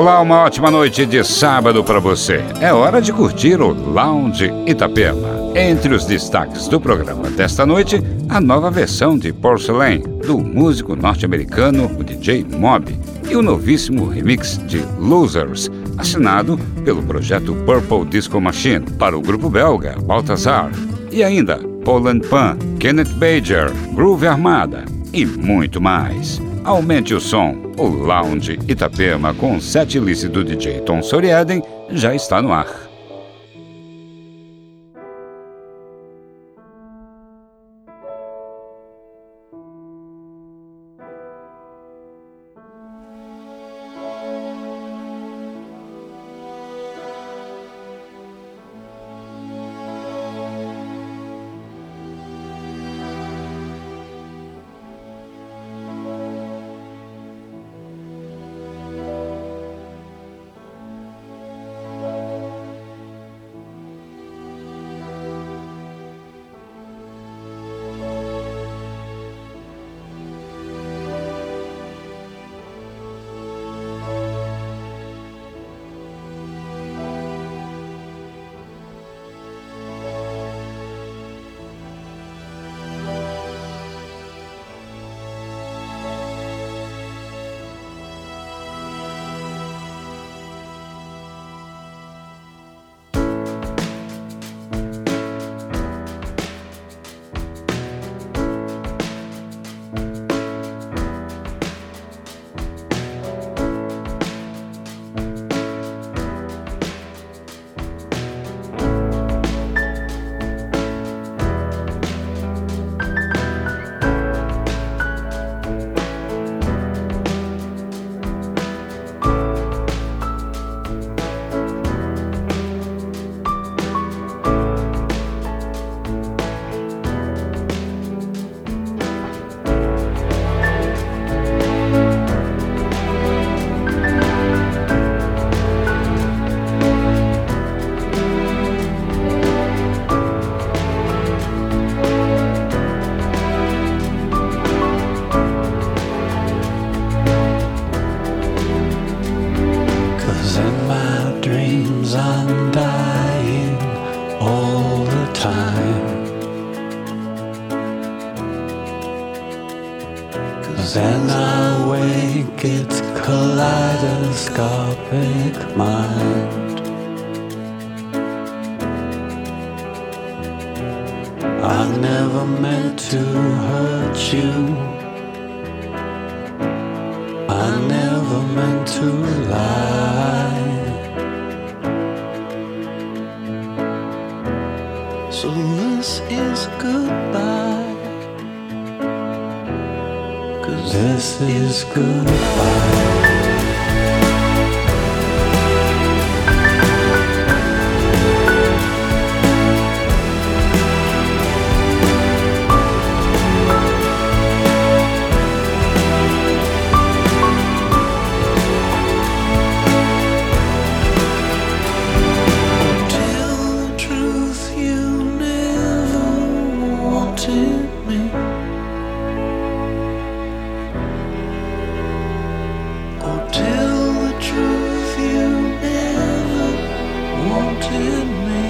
Olá, uma ótima noite de sábado para você. É hora de curtir o Lounge Itapema. Entre os destaques do programa desta noite, a nova versão de Porcelain do músico norte-americano o DJ Mob e o novíssimo remix de Losers, assinado pelo projeto Purple Disco Machine para o grupo belga Baltazar. E ainda Poland Pan, Kenneth Bajer, Groove Armada e muito mais. Aumente o som. O Lounge Itapema com set do DJ Tom Soriaden já está no ar. to me.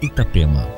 Itapema.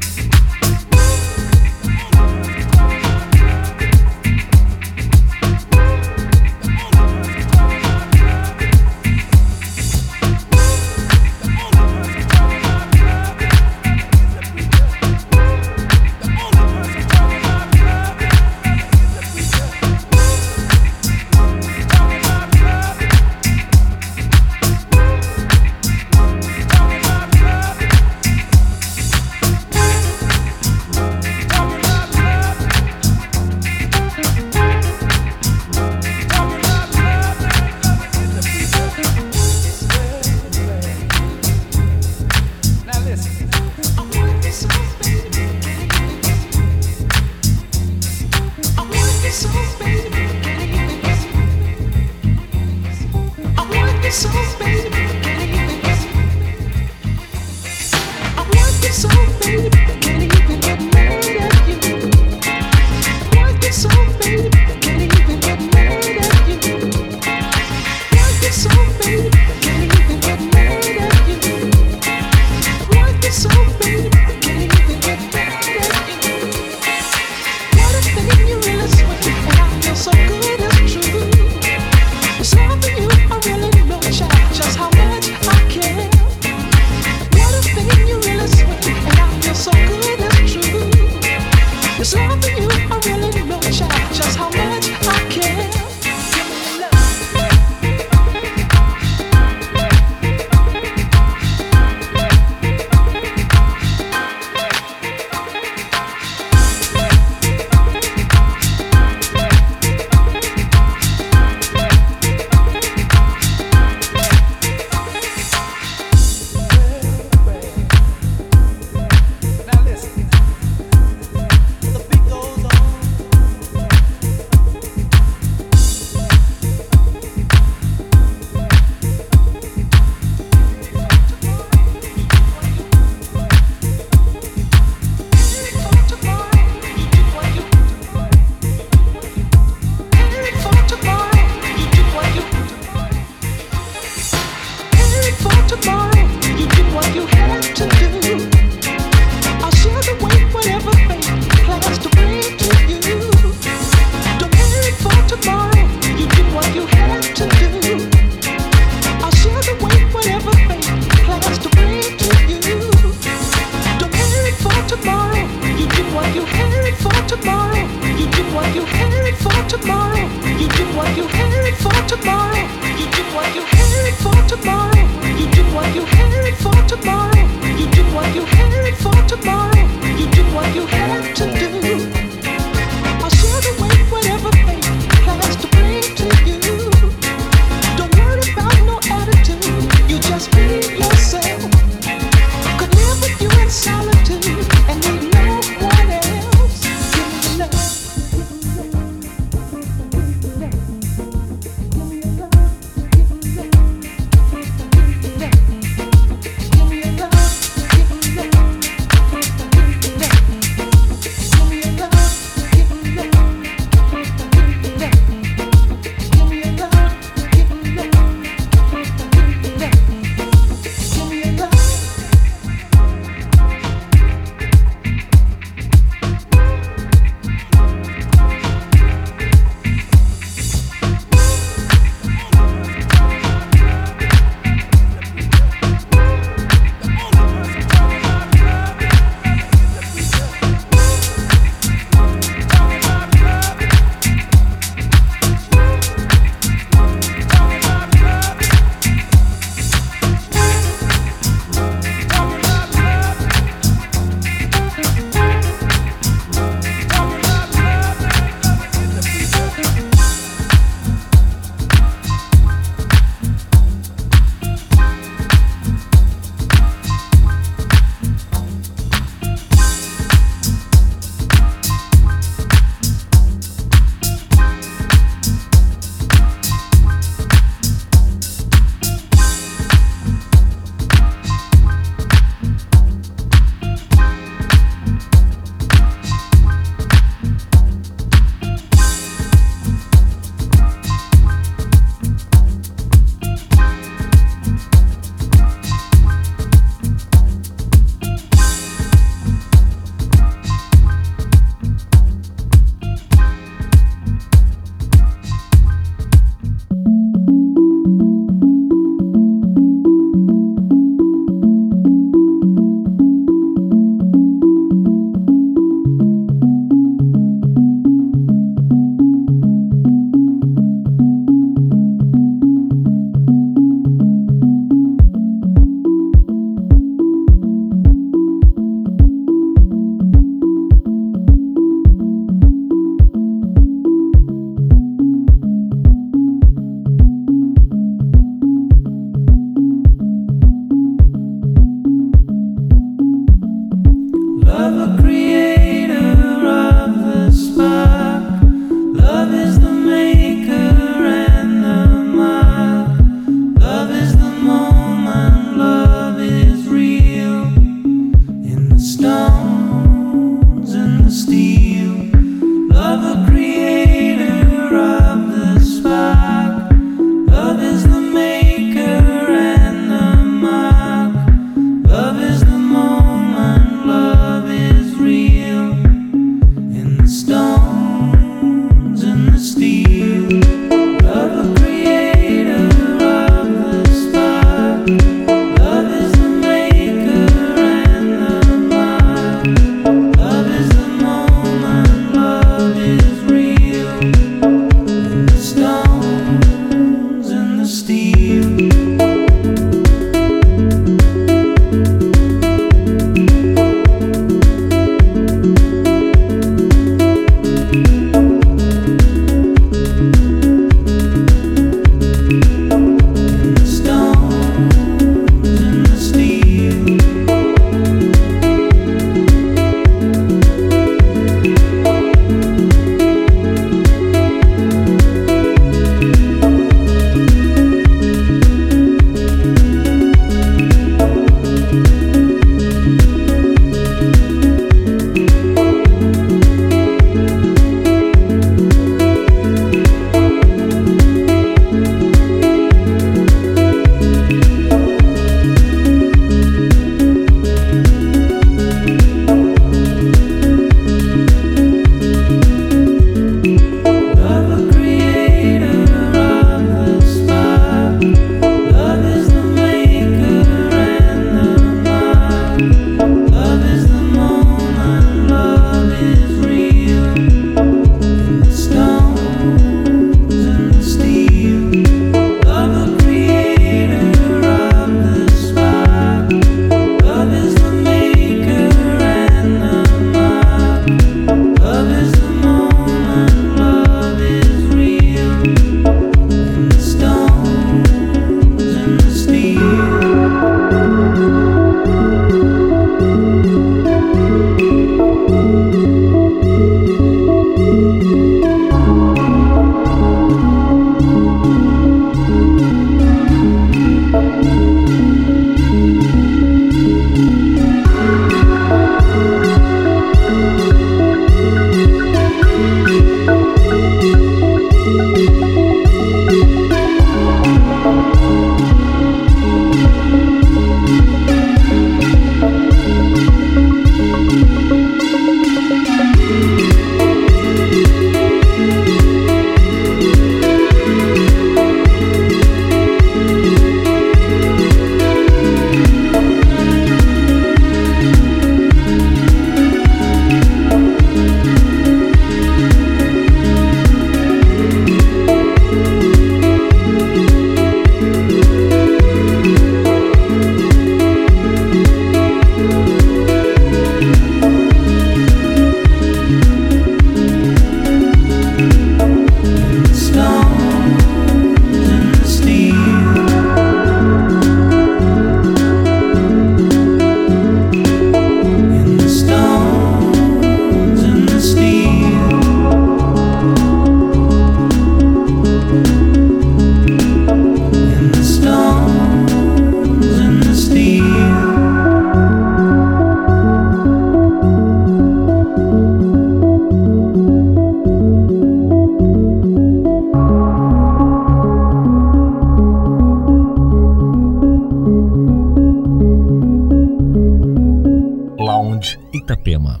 Sound Itapema.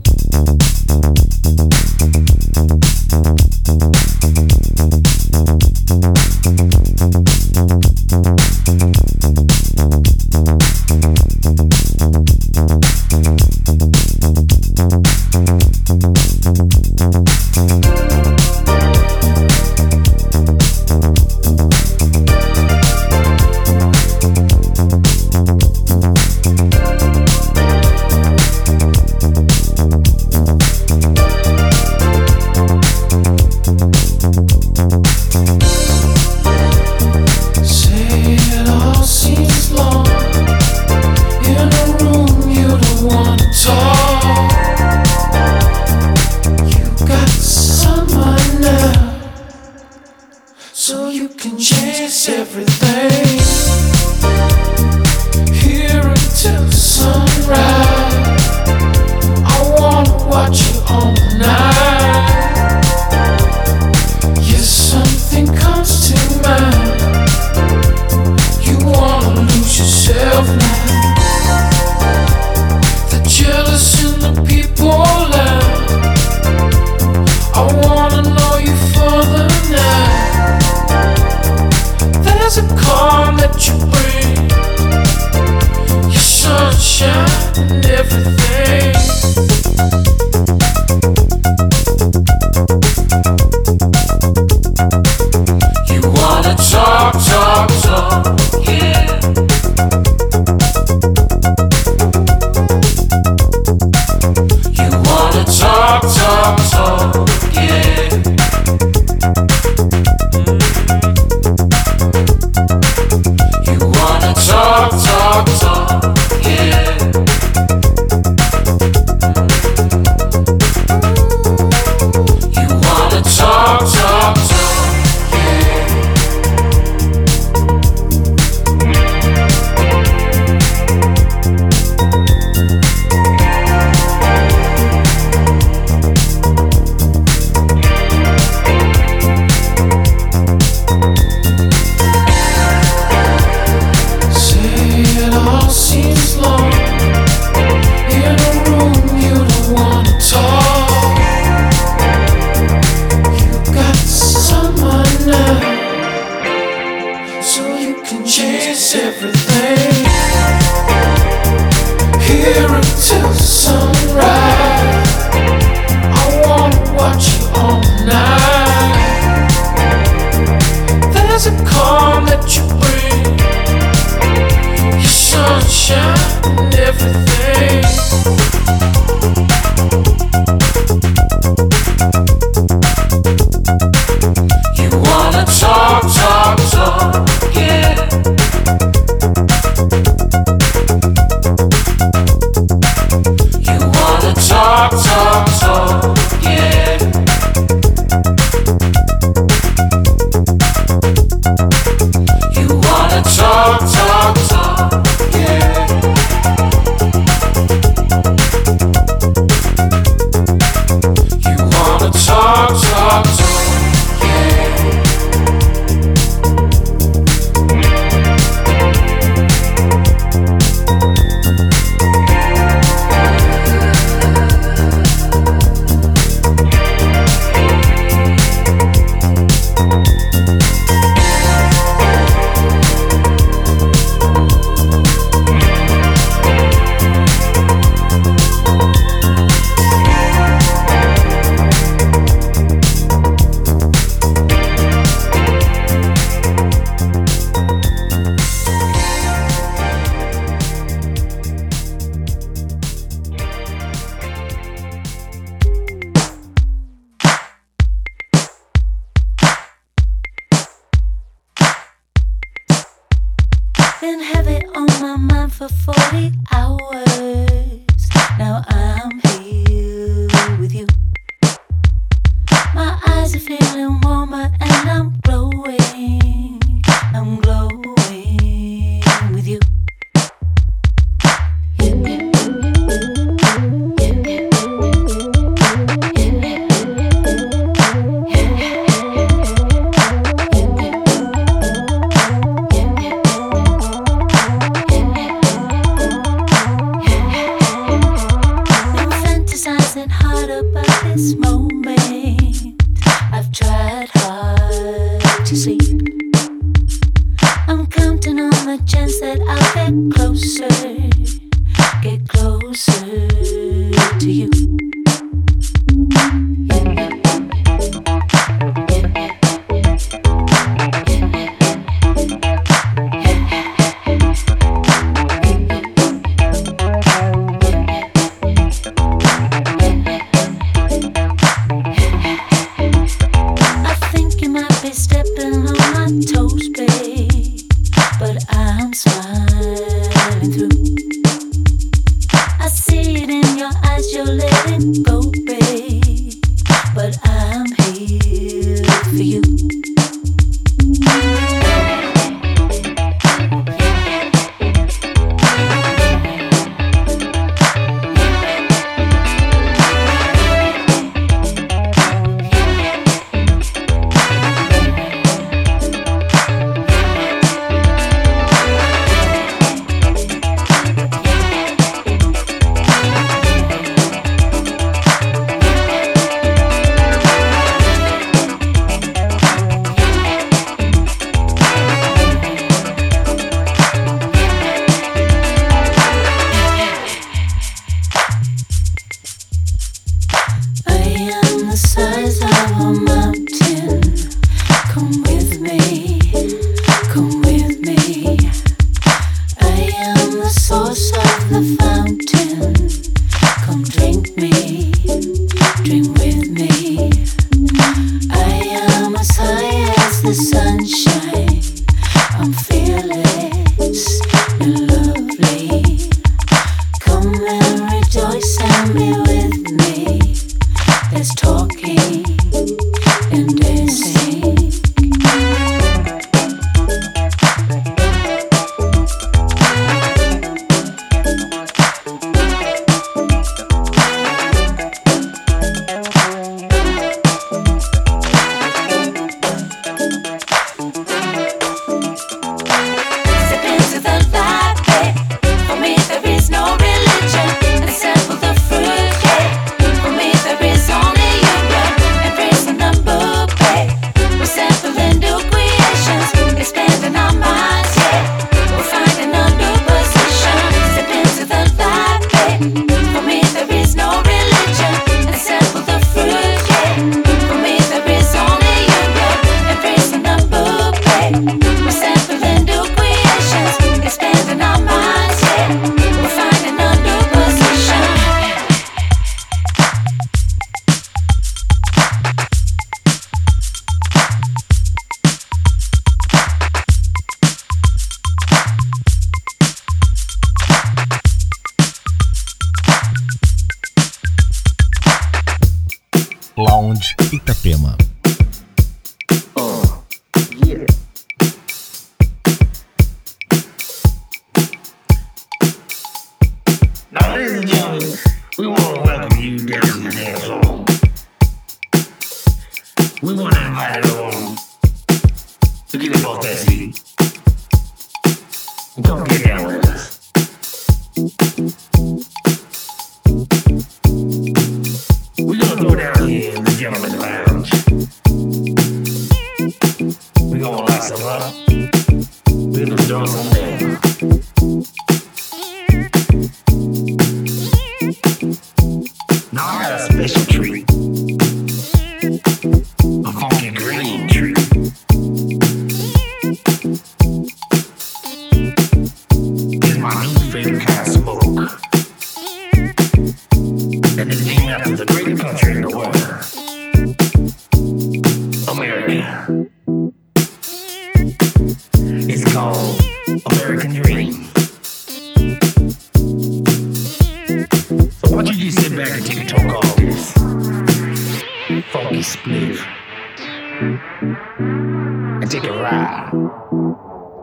let it go.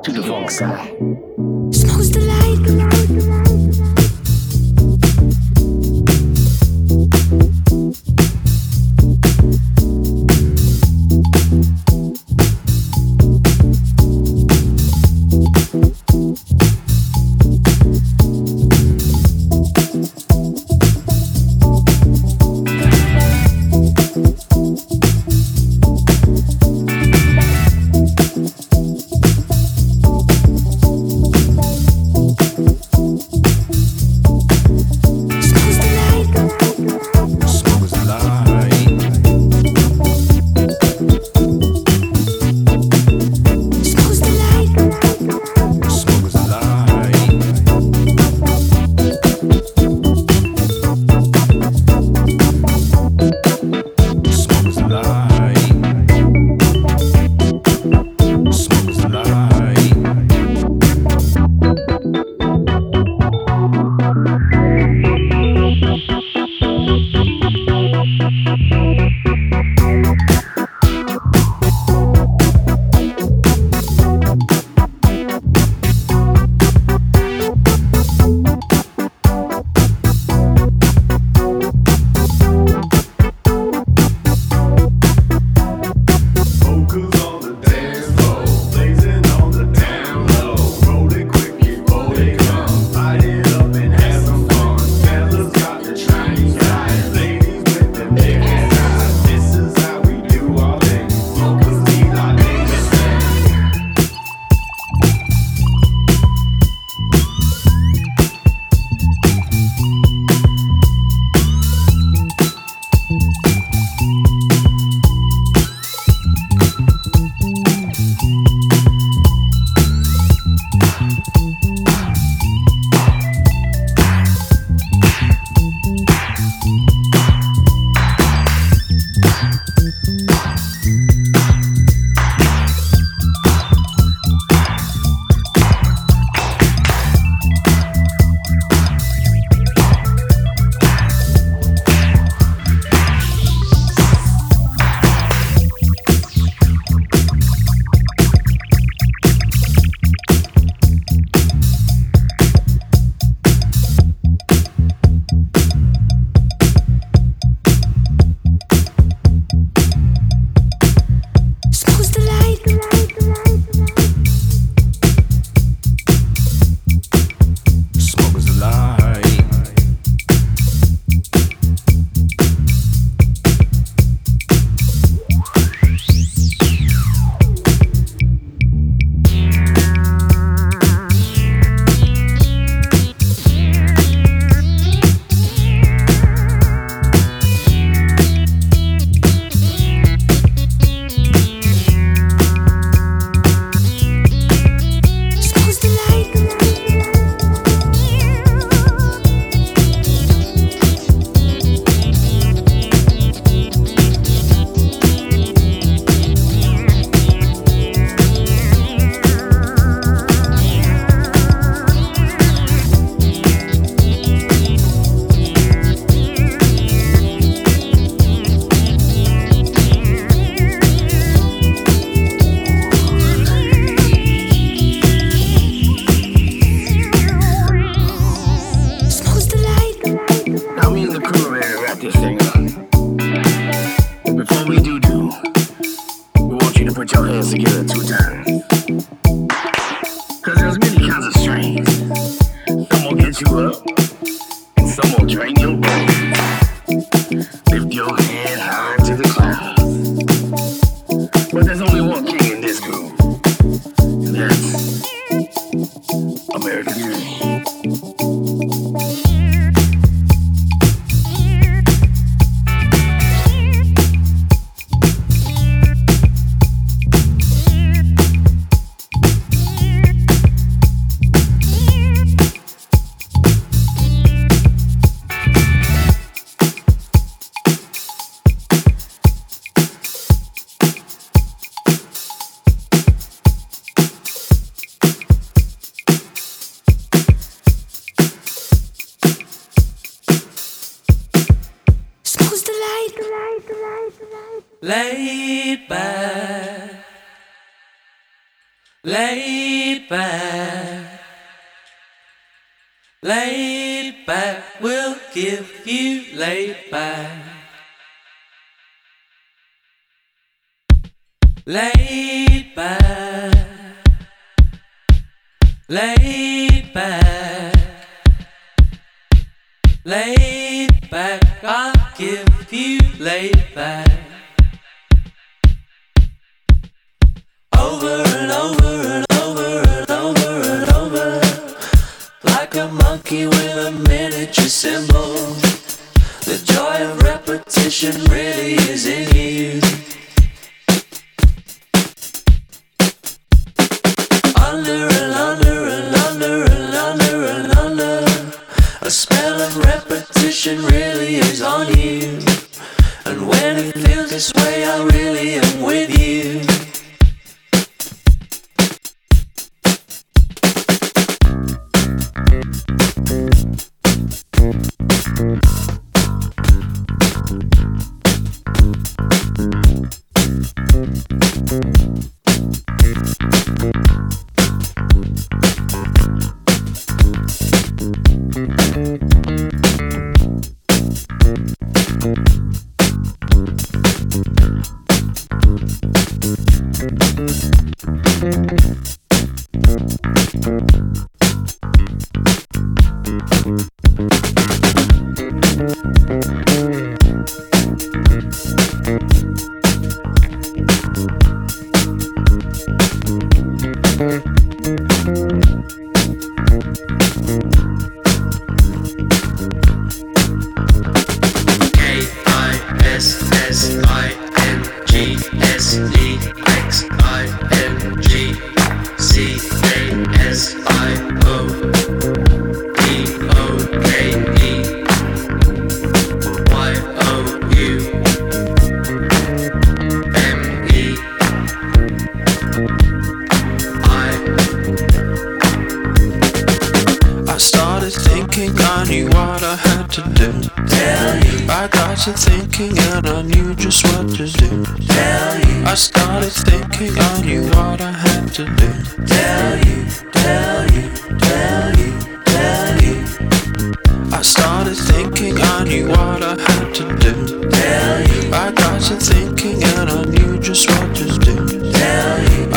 to the funk side. Smoke's the light. this thing Laid back, laid back, laid back. I give you laid back. Over and over and over and over and over, like a monkey with a miniature cymbal. The joy of repetition really isn't you. under and under and under and under and under. A spell of repetition really is on you. And when it feels this way, I really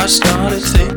I started thinking.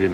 Puis